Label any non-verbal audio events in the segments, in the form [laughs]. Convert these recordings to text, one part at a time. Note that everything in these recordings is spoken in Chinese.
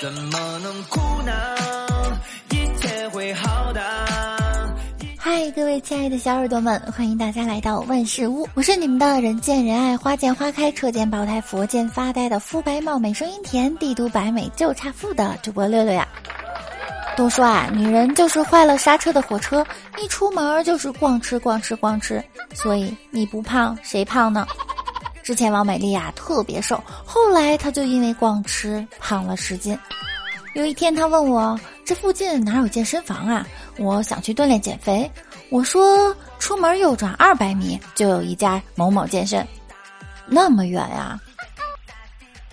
怎么能哭呢？一切会好的。嗨，各位亲爱的小耳朵们，欢迎大家来到万事屋，我是你们的人见人爱、花见花开、车见爆胎、佛见发呆的肤白貌美、声音甜、帝都白美就差富的主播六六呀。都说啊，女人就是坏了刹车的火车，一出门就是逛吃逛吃逛吃，所以你不胖谁胖呢？之前王美丽啊特别瘦，后来她就因为逛吃胖了十斤。有一天她问我这附近哪有健身房啊？我想去锻炼减肥。我说出门右转二百米就有一家某某健身，那么远呀？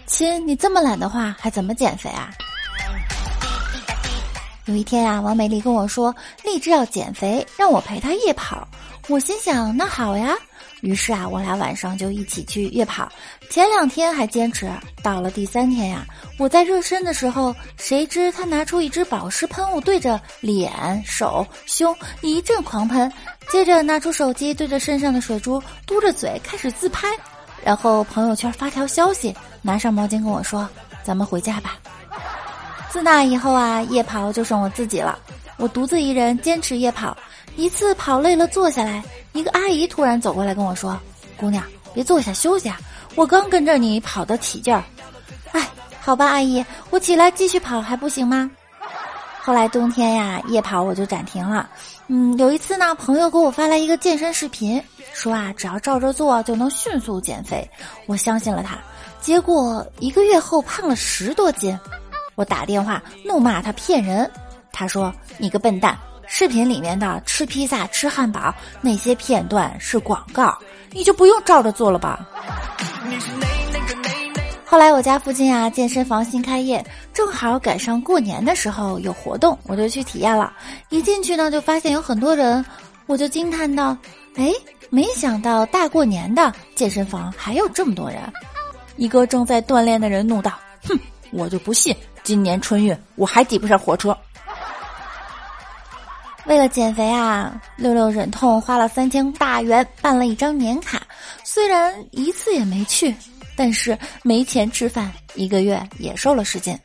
亲，你这么懒的话还怎么减肥啊？有一天啊，王美丽跟我说立志要减肥，让我陪她夜跑。我心想那好呀。于是啊，我俩晚上就一起去夜跑。前两天还坚持，到了第三天呀，我在热身的时候，谁知他拿出一支保湿喷雾，对着脸、手、胸一阵狂喷，接着拿出手机对着身上的水珠，嘟着嘴开始自拍，然后朋友圈发条消息，拿上毛巾跟我说：“咱们回家吧。”自那以后啊，夜跑就剩我自己了，我独自一人坚持夜跑。一次跑累了，坐下来。一个阿姨突然走过来跟我说：“姑娘，别坐下休息啊！我刚跟着你跑得起劲儿。”哎，好吧，阿姨，我起来继续跑还不行吗？后来冬天呀，夜跑我就暂停了。嗯，有一次呢，朋友给我发来一个健身视频，说啊，只要照着做就能迅速减肥。我相信了他，结果一个月后胖了十多斤。我打电话怒骂他骗人，他说：“你个笨蛋。”视频里面的吃披萨、吃汉堡那些片段是广告，你就不用照着做了吧。后来我家附近啊健身房新开业，正好赶上过年的时候有活动，我就去体验了。一进去呢，就发现有很多人，我就惊叹道：“哎，没想到大过年的健身房还有这么多人。”一个正在锻炼的人怒道：“哼，我就不信今年春运我还挤不上火车。”为了减肥啊，六六忍痛花了三千大元办了一张年卡，虽然一次也没去，但是没钱吃饭，一个月也瘦了十斤。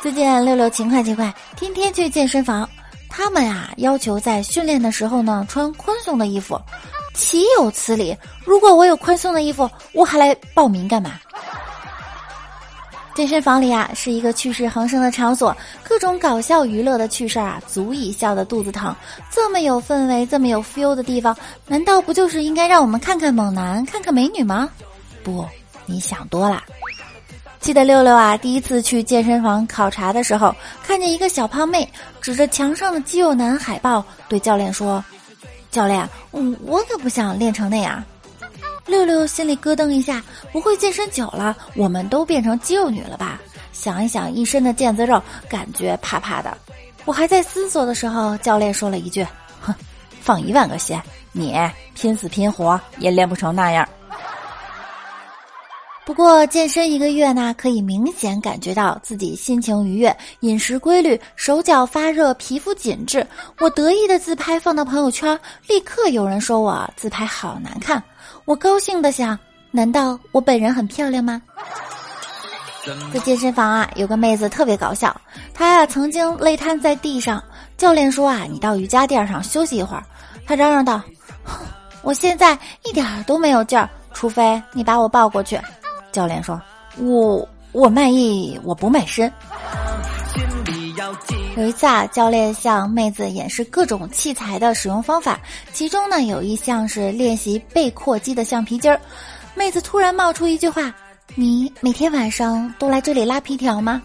最近六六勤快勤快，天天去健身房。他们呀要求在训练的时候呢穿宽松的衣服，岂有此理！如果我有宽松的衣服，我还来报名干嘛？健身房里啊，是一个趣事横生的场所，各种搞笑娱乐的趣事儿啊，足以笑得肚子疼。这么有氛围、这么有 feel 的地方，难道不就是应该让我们看看猛男、看看美女吗？不，你想多了。记得六六啊，第一次去健身房考察的时候，看见一个小胖妹指着墙上的肌肉男海报，对教练说：“教练，我，我可不想练成那样。”六六心里咯噔一下，不会健身久了，我们都变成肌肉女了吧？想一想，一身的腱子肉，感觉怕怕的。我还在思索的时候，教练说了一句：“哼，放一万个心，你拼死拼活也练不成那样。”不过健身一个月呢，可以明显感觉到自己心情愉悦，饮食规律，手脚发热，皮肤紧致。我得意的自拍放到朋友圈，立刻有人说我自拍好难看。我高兴的想，难道我本人很漂亮吗？在健身房啊，有个妹子特别搞笑，她呀曾经累瘫在地上，教练说啊，你到瑜伽垫上休息一会儿。她嚷嚷道：“哼 [laughs] 我现在一点都没有劲儿，除非你把我抱过去。”教练说：“我我卖艺，我不卖身。”有一次啊，教练向妹子演示各种器材的使用方法，其中呢有一项是练习背阔肌的橡皮筋儿。妹子突然冒出一句话：“你每天晚上都来这里拉皮条吗？”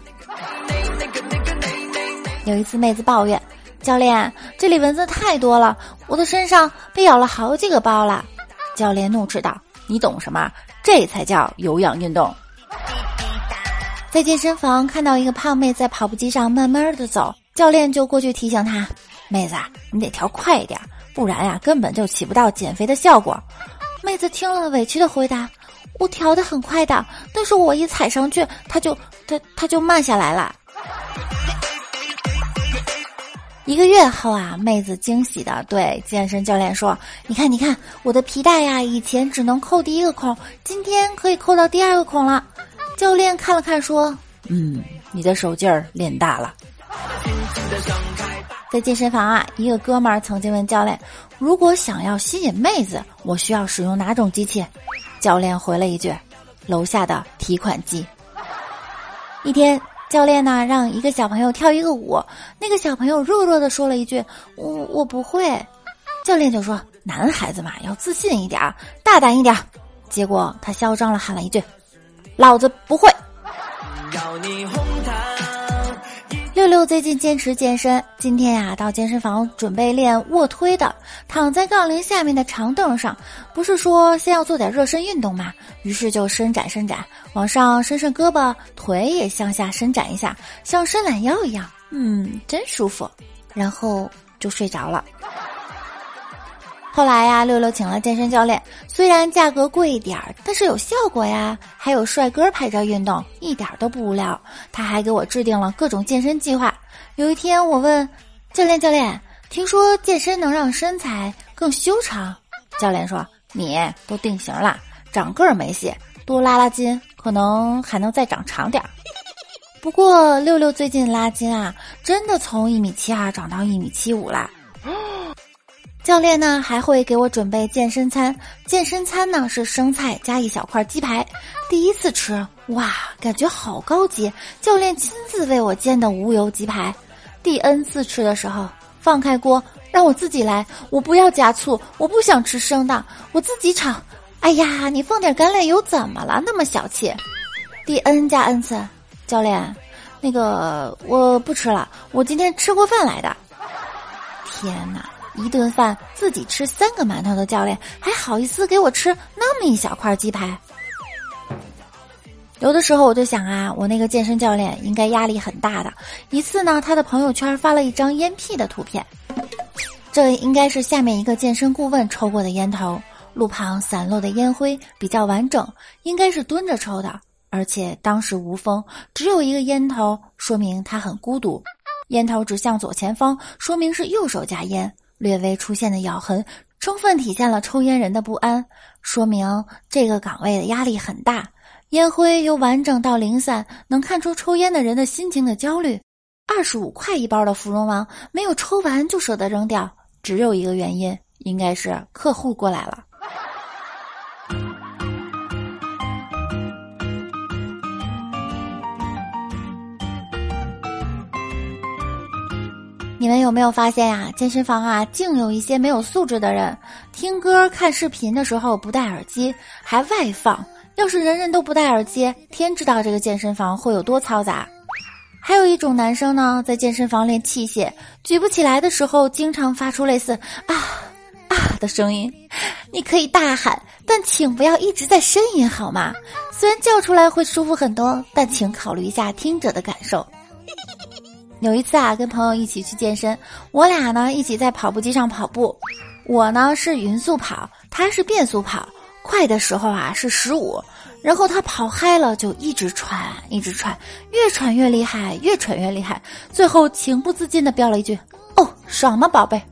有一次，妹子抱怨：“教练，这里蚊子太多了，我的身上被咬了好几个包了。”教练怒斥道：“你懂什么？这才叫有氧运动。”在健身房看到一个胖妹在跑步机上慢慢的走。教练就过去提醒她：“妹子，你得调快一点，不然呀，根本就起不到减肥的效果。”妹子听了，委屈的回答：“我调的很快的，但是我一踩上去，它就它它就慢下来了。”一个月后啊，妹子惊喜的对健身教练说：“你看，你看，我的皮带呀，以前只能扣第一个孔，今天可以扣到第二个孔了。”教练看了看说：“嗯。”你的手劲儿练大了。在健身房啊，一个哥们儿曾经问教练：“如果想要吸引妹子，我需要使用哪种机器？”教练回了一句：“楼下的提款机。”一天，教练呢让一个小朋友跳一个舞，那个小朋友弱弱的说了一句：“我我不会。”教练就说：“男孩子嘛，要自信一点，大胆一点。”结果他嚣张了喊了一句：“老子不会。”六六最近坚持健身，今天呀到健身房准备练卧推的，躺在杠铃下面的长凳上，不是说先要做点热身运动嘛？于是就伸展伸展，往上伸伸胳膊，腿也向下伸展一下，像伸懒腰一样，嗯，真舒服。然后就睡着了。后来呀，六六请了健身教练，虽然价格贵一点儿，但是有效果呀。还有帅哥陪着运动，一点都不无聊。他还给我制定了各种健身计划。有一天，我问教练：“教练，听说健身能让身材更修长？”教练说：“你都定型了，长个儿没戏，多拉拉筋，可能还能再长长点儿。”不过，六六最近拉筋啊，真的从一米七二长到一米七五啦。教练呢还会给我准备健身餐，健身餐呢是生菜加一小块鸡排。第一次吃，哇，感觉好高级！教练亲自为我煎的无油鸡排。第 N 次吃的时候，放开锅让我自己来，我不要加醋，我不想吃生的，我自己炒。哎呀，你放点橄榄油怎么了？那么小气。第 N 加 N 次，教练，那个我不吃了，我今天吃过饭来的。天哪！一顿饭自己吃三个馒头的教练，还好意思给我吃那么一小块鸡排？有的时候我就想啊，我那个健身教练应该压力很大的。一次呢，他的朋友圈发了一张烟屁的图片，这应该是下面一个健身顾问抽过的烟头，路旁散落的烟灰比较完整，应该是蹲着抽的，而且当时无风，只有一个烟头，说明他很孤独。烟头指向左前方，说明是右手夹烟。略微出现的咬痕，充分体现了抽烟人的不安，说明这个岗位的压力很大。烟灰由完整到零散，能看出抽烟的人的心情的焦虑。二十五块一包的芙蓉王，没有抽完就舍得扔掉，只有一个原因，应该是客户过来了。你们有没有发现呀？健身房啊，竟有一些没有素质的人，听歌、看视频的时候不戴耳机，还外放。要是人人都不戴耳机，天知道这个健身房会有多嘈杂。还有一种男生呢，在健身房练器械，举不起来的时候，经常发出类似“啊啊”的声音。你可以大喊，但请不要一直在呻吟，好吗？虽然叫出来会舒服很多，但请考虑一下听者的感受。有一次啊，跟朋友一起去健身，我俩呢一起在跑步机上跑步，我呢是匀速跑，他是变速跑，快的时候啊是十五，然后他跑嗨了就一直喘，一直喘，越喘越厉害，越喘越厉害，最后情不自禁的飙了一句：“哦，爽吗，宝贝？”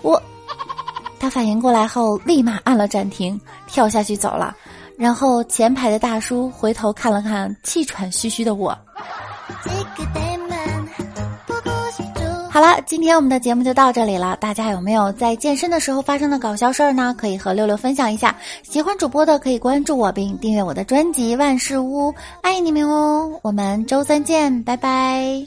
我，他反应过来后立马按了暂停，跳下去走了，然后前排的大叔回头看了看气喘吁吁的我。这个好了，今天我们的节目就到这里了。大家有没有在健身的时候发生的搞笑事儿呢？可以和六六分享一下。喜欢主播的可以关注我并订阅我的专辑《万事屋》，爱你们哦！我们周三见，拜拜。